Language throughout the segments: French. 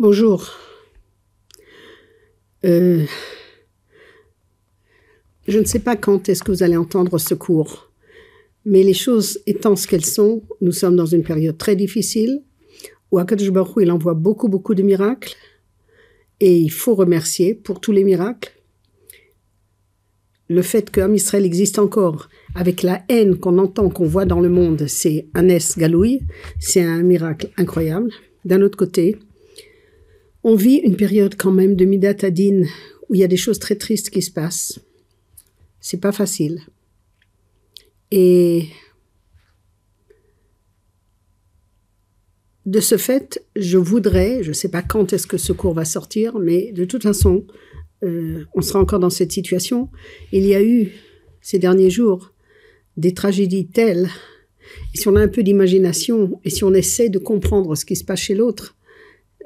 Bonjour. Euh, je ne sais pas quand est-ce que vous allez entendre ce cours, mais les choses étant ce qu'elles sont, nous sommes dans une période très difficile où Akadosh il envoie beaucoup, beaucoup de miracles et il faut remercier pour tous les miracles. Le fait qu'Am Israël existe encore, avec la haine qu'on entend, qu'on voit dans le monde, c'est un es galouille, c'est un miracle incroyable. D'un autre côté, on vit une période quand même de Midat Adin où il y a des choses très tristes qui se passent. C'est pas facile. Et de ce fait, je voudrais, je ne sais pas quand est-ce que ce cours va sortir, mais de toute façon, euh, on sera encore dans cette situation. Il y a eu ces derniers jours des tragédies telles, et si on a un peu d'imagination, et si on essaie de comprendre ce qui se passe chez l'autre,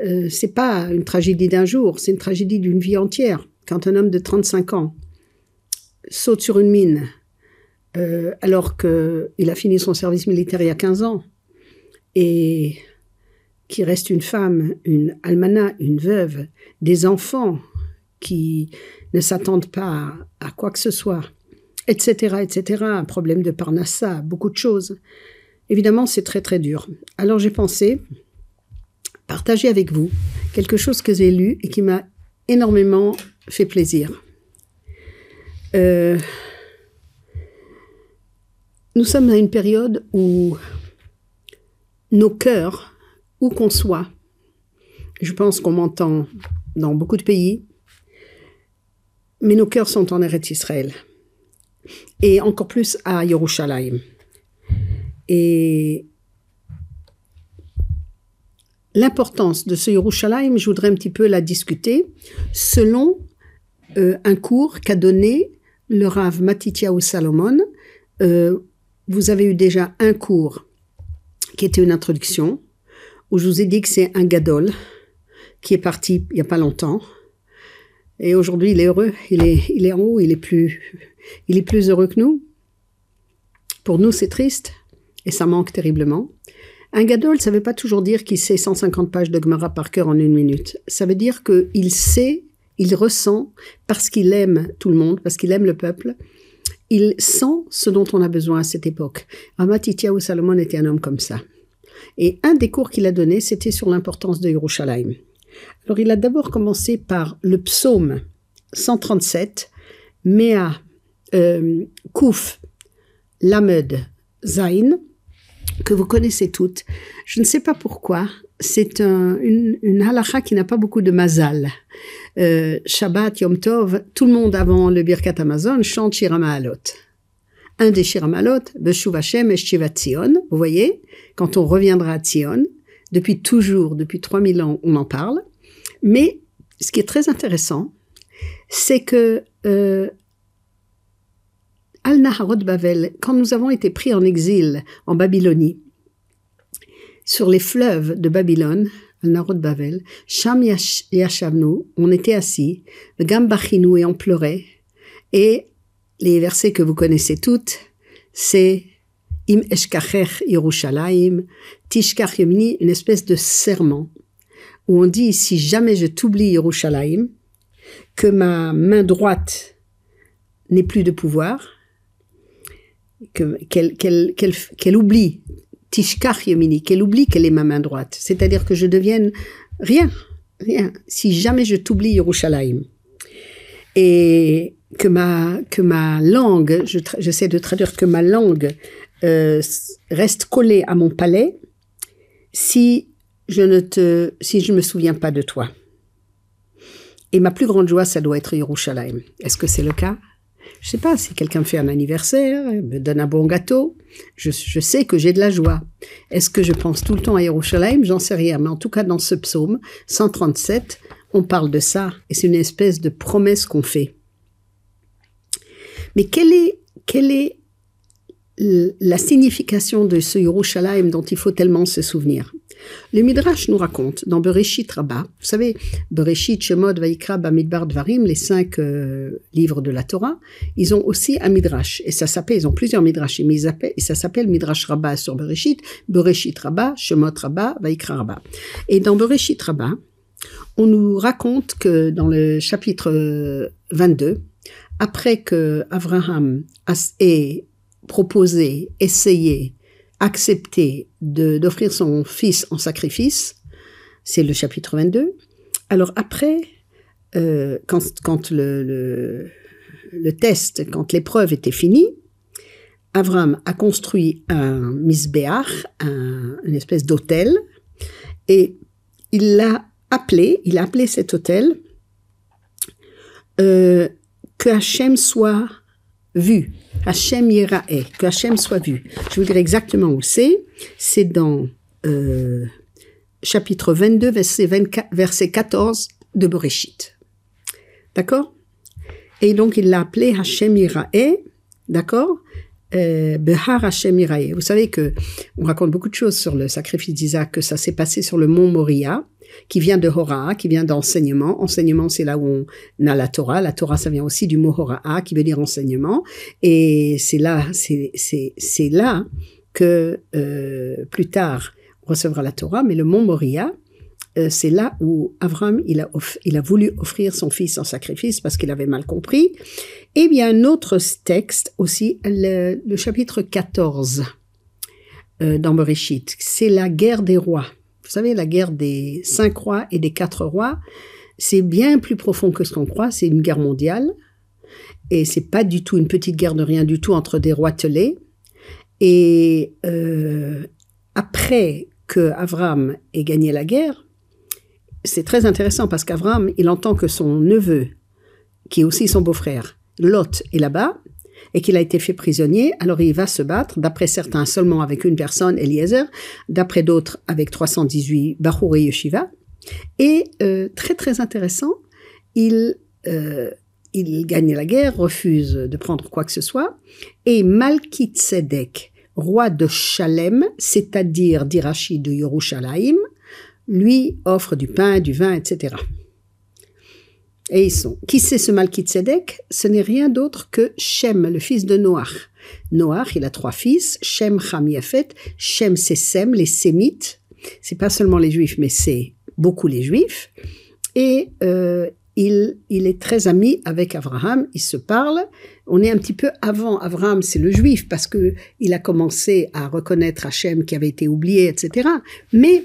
euh, c'est pas une tragédie d'un jour, c'est une tragédie d'une vie entière. Quand un homme de 35 ans saute sur une mine, euh, alors qu'il a fini son service militaire il y a 15 ans, et qu'il reste une femme, une almana, une veuve, des enfants qui ne s'attendent pas à, quoi que ce soit, etc., etc., un problème de parnassa, beaucoup de choses. Évidemment, c'est très très dur. Alors j'ai pensé, partager avec vous quelque chose que j'ai lu et qui m'a énormément fait plaisir. Euh, nous sommes à une période où nos cœurs, où qu'on soit, je pense qu'on m'entend dans beaucoup de pays, mais nos cœurs sont en Eretz Israël. Et encore plus à Yerushalayim. Et l'importance de ce Yerushalayim, je voudrais un petit peu la discuter selon euh, un cours qu'a donné le Rav Matityahu Salomon. Euh, vous avez eu déjà un cours qui était une introduction, où je vous ai dit que c'est un gadol qui est parti il n'y a pas longtemps. Et aujourd'hui, il est heureux, il est, il est en haut, il est plus, il est plus heureux que nous. Pour nous, c'est triste et ça manque terriblement. Un gadol, ça ne veut pas toujours dire qu'il sait 150 pages de Gemara par cœur en une minute. Ça veut dire qu'il sait, il ressent, parce qu'il aime tout le monde, parce qu'il aime le peuple, il sent ce dont on a besoin à cette époque. ou Salomon était un homme comme ça. Et un des cours qu'il a donné, c'était sur l'importance de Yerushalayim. Alors il a d'abord commencé par le psaume 137, Mea euh, Kouf Lamed Zain, que vous connaissez toutes. Je ne sais pas pourquoi. C'est une, une halakha qui n'a pas beaucoup de mazal. Euh, Shabbat, Yom Tov, tout le monde avant le Birkat Amazon chante Shiramalot. Un des Shiramalot, Beshuv Hashem et Tzion. Vous voyez, quand on reviendra à Tzion, depuis toujours, depuis 3000 ans, on en parle. Mais ce qui est très intéressant, c'est que euh, Al-Naharot Bavel, quand nous avons été pris en exil en Babylonie, sur les fleuves de Babylone, Al-Naharot Bavel, Sham Yashavnu, on était assis, le Gambachinu et on pleurait, et les versets que vous connaissez toutes, c'est Im Eshkacher Yerushalayim, Tishkach une espèce de serment, où on dit si jamais je t'oublie Yerushalayim, que ma main droite n'ait plus de pouvoir, qu'elle oublie, Tishkach Yomini, qu'elle oublie qu'elle est ma main droite. C'est-à-dire que je devienne rien, rien, si jamais je t'oublie Yerushalayim. Et que ma, que ma langue, j'essaie de traduire que ma langue euh, reste collée à mon palais si je ne te, si je me souviens pas de toi. Et ma plus grande joie, ça doit être Yerushalayim. Est-ce que c'est le cas? Je sais pas, si quelqu'un me fait un anniversaire, me donne un bon gâteau, je, sais que j'ai de la joie. Est-ce que je pense tout le temps à Yerushalayim J'en sais rien. Mais en tout cas, dans ce psaume 137, on parle de ça. Et c'est une espèce de promesse qu'on fait. Mais quelle est, quelle est la signification de ce Yerushalayim dont il faut tellement se souvenir? Le Midrash nous raconte dans Bereshit Rabbah, vous savez, Bereshit, Shemot, Vaikra, Bamidbar, Dvarim, les cinq euh, livres de la Torah, ils ont aussi un Midrash. Et ça s'appelle, ils ont plusieurs Midrash, mais et ça s'appelle Midrash Rabbah sur Bereshit, Bereshit Rabbah, Shemot Rabbah, Vaikra Rabbah. Et dans Bereshit Rabbah, on nous raconte que dans le chapitre 22, après que Abraham ait proposé, essayé, accepté d'offrir son fils en sacrifice, c'est le chapitre 22. Alors après, euh, quand, le, test, quand l'épreuve était finie, Abraham a construit un misbéach, un, une espèce d'hôtel, et il l'a appelé, il a appelé cet hôtel euh, que soit vu. Hachem Yerae, que Hachem soit vu. Je vous dirai exactement où c'est. C'est dans euh, chapitre 22, verset, 24, verset 14 de Bereshit. D'accord? Et donc il l'a appelé Hachem Yerae, d'accord? Euh, Behar Hashem Irae. Vous savez que on raconte beaucoup de choses sur le sacrifice d'Isaac, que ça s'est passé sur le mont Moria, qui vient de Hora, qui vient d'enseignement. Enseignement, c'est là où on a la Torah. La Torah, ça vient aussi du mot Horaa, qui veut dire enseignement. Et c'est là, c'est, c'est, là que euh, plus tard, on recevra la Torah. Mais le mont Moria, euh, c'est là où Avram, il a, il a voulu offrir son fils en sacrifice parce qu'il avait mal compris. Et bien, un autre texte aussi, le, chapitre 14 euh, dans Bereshit, c'est la guerre des rois. Vous savez, la guerre des cinq rois et des quatre rois, c'est bien plus profond que ce qu'on croit. C'est une guerre mondiale. Et c'est pas du tout une petite guerre de rien du tout entre des rois telés. Et euh, après que Avram ait gagné la guerre, c'est très intéressant parce qu'Avram, il entend que son neveu, qui est aussi son beau-frère, Lot, est là-bas et qu'il a été fait prisonnier, alors il va se battre, d'après certains seulement avec une personne, Eliezer, d'après d'autres avec 318 Bachour et Yeshiva. Et euh, très très intéressant, il, euh, il gagne la guerre, refuse de prendre quoi que ce soit, et Malkitzedek, roi de Shalem, c'est-à-dire d'Irachi de Yerushalayim, lui offre du pain, du vin, etc. Et ils sont. Qui c'est ce Malkitzedek Ce n'est rien d'autre que Shem, le fils de Noach. Noach, il a trois fils, Shem, Ham, Yafet. Shem, c'est Sem, les Sémites. C'est pas seulement les Juifs, mais c'est beaucoup les Juifs. Et euh, il, il est très ami avec Abraham, ils se parlent. On est un petit peu avant Abraham, c'est le Juif, parce que il a commencé à reconnaître Hachem qui avait été oublié, etc. Mais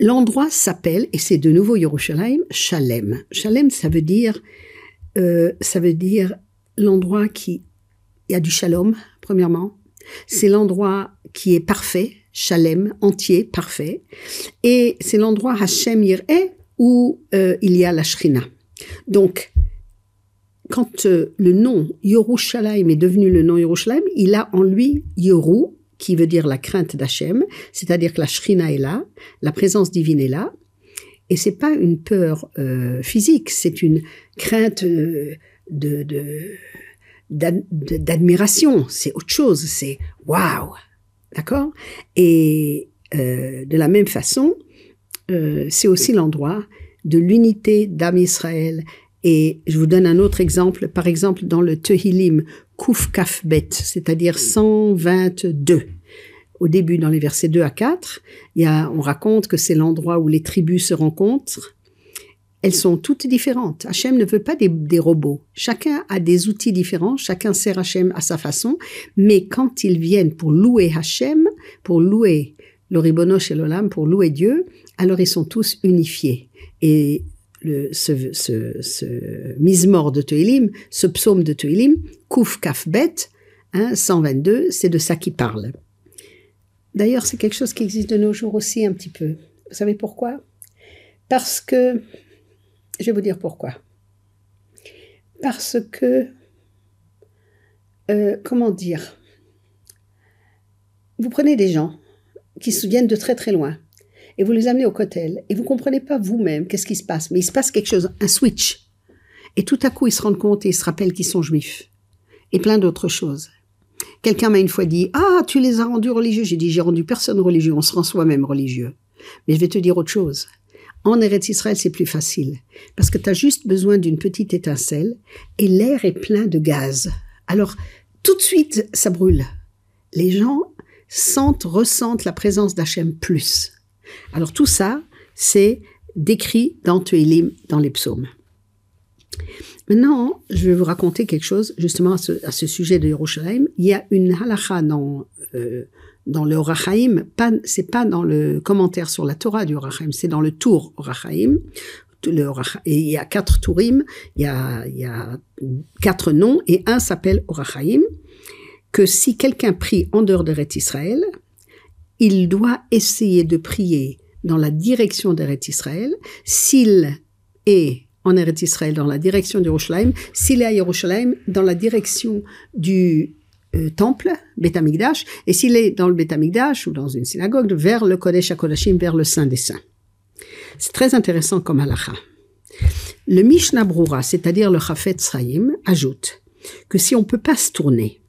L'endroit s'appelle, et c'est de nouveau Yerushalayim, Shalem. Shalem, ça veut dire, euh, ça veut dire l'endroit qui, il y a du shalom, premièrement. C'est l'endroit qui est parfait, Shalem, entier, parfait. Et c'est l'endroit Hashem Yireh où euh, il y a la Shrina. Donc, quand euh, le nom Yerushalayim est devenu le nom Yerushalayim, il a en lui Yeru, qui veut dire la crainte d'Hachem, c'est-à-dire que la shrina est là, la présence divine est là, et c'est pas une peur euh, physique, c'est une crainte euh, de, d'admiration, c'est autre chose, c'est waouh, d'accord? Et euh, de la même façon, c'est aussi l'endroit de l'unité d'âme Israël. Et je vous donne un autre exemple, par exemple dans le Tehillim, Kouf Kaf Bet, c'est-à-dire 122. Au début, dans les versets 2 à 4, il y a, on raconte que c'est l'endroit où les tribus se rencontrent. Elles sont toutes différentes. Hachem ne veut pas des, robots. Chacun a des outils différents, chacun sert Hachem à sa façon, mais quand ils viennent pour louer Hachem, pour louer le Ribonosh et l'Olam, pour louer Dieu, alors ils sont tous unifiés. Et le, ce, ce, ce mismor de Tehilim, ce psaume de Tehilim, Kouf Kaf Bet, hein, 122, c'est de ça qu'il parle. D'ailleurs, c'est quelque chose qui existe de nos jours aussi un petit peu. Vous savez pourquoi? Parce que, je vais vous dire pourquoi. Parce que, euh, comment dire? Vous prenez des gens qui se viennent de très très loin, et vous les amenez au cotel et vous comprenez pas vous-même qu'est-ce qui se passe, mais il se passe quelque chose, un switch. Et tout à coup, ils se rendent compte et ils se rappellent qu'ils sont juifs. Et plein d'autres choses. Quelqu'un m'a une fois dit, ah, tu les as rendus religieux. J'ai dit, j'ai rendu personne religieux, on se rend soi-même religieux. Mais je vais te dire autre chose. En Eretz Israël, c'est plus facile. Parce que tu as juste besoin d'une petite étincelle et l'air est plein de gaz. Alors, tout de suite, ça brûle. Les gens sentent, ressentent la présence d'Hachem plus. Alors tout ça, c'est décrit dans Tuelim, dans les psaumes. Maintenant, je vais vous raconter quelque chose justement à ce, sujet de Yerushalayim. Il y a une halacha dans, euh, dans le Orachaim, pas, c'est pas dans le commentaire sur la Torah du Orachaim, c'est dans le tour Orachaim. Le, il y a quatre tourim, il y a, quatre noms, et un s'appelle Orachaim, que si quelqu'un prie en dehors d'Eret Israël, il doit essayer de prier dans la direction d'Eret Israël. S'il est en Eretz Israël dans la direction du s'il est à Yerushalayim dans la direction du euh, temple, Beth et s'il est dans le Beth ou dans une synagogue, vers le Kodesh HaKodashim, vers le Saint des Saints. C'est très intéressant comme halakha. Le Mishnah Brura, c'est-à-dire le Chafet Sraïm, ajoute que si on peut pas se tourner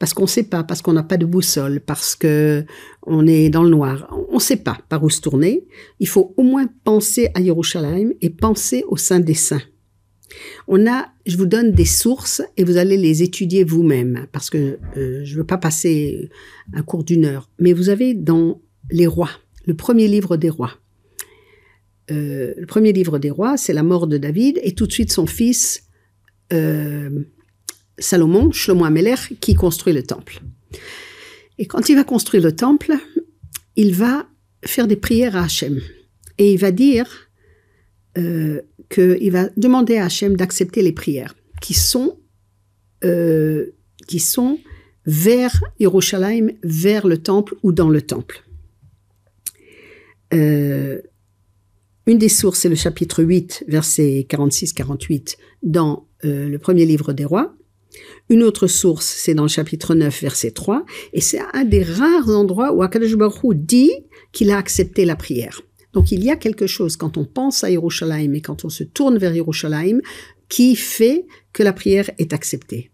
parce qu'on ne sait pas, parce qu'on n'a pas de boussole, parce que on est dans le noir. On ne sait pas par où se tourner. Il faut au moins penser à Yerushalayim et penser au Saint des Saints. On a, je vous donne des sources et vous allez les étudier vous-même parce que euh, je ne veux pas passer un cours d'une heure. Mais vous avez dans les rois, le premier livre des rois. Euh, le premier livre des rois, c'est la mort de David et tout de suite son fils euh, Salomon, Shlomo Amelech, qui construit le temple. Et quand il va construire le temple, il va faire des prières à Hachem. Et il va dire euh, qu'il va demander à Hachem d'accepter les prières qui sont, euh, qui sont vers Yerushalayim, vers le temple ou dans le temple. Euh, une des sources, c'est le chapitre 8, versets 46-48, dans le premier livre des rois. Une autre source, c'est dans le chapitre 9, verset 3, et c'est un des rares endroits où Akadosh dit qu'il a accepté la prière. Donc il y a quelque chose quand on pense à Yerushalayim et quand on se tourne vers Yerushalayim qui fait que la prière est acceptée.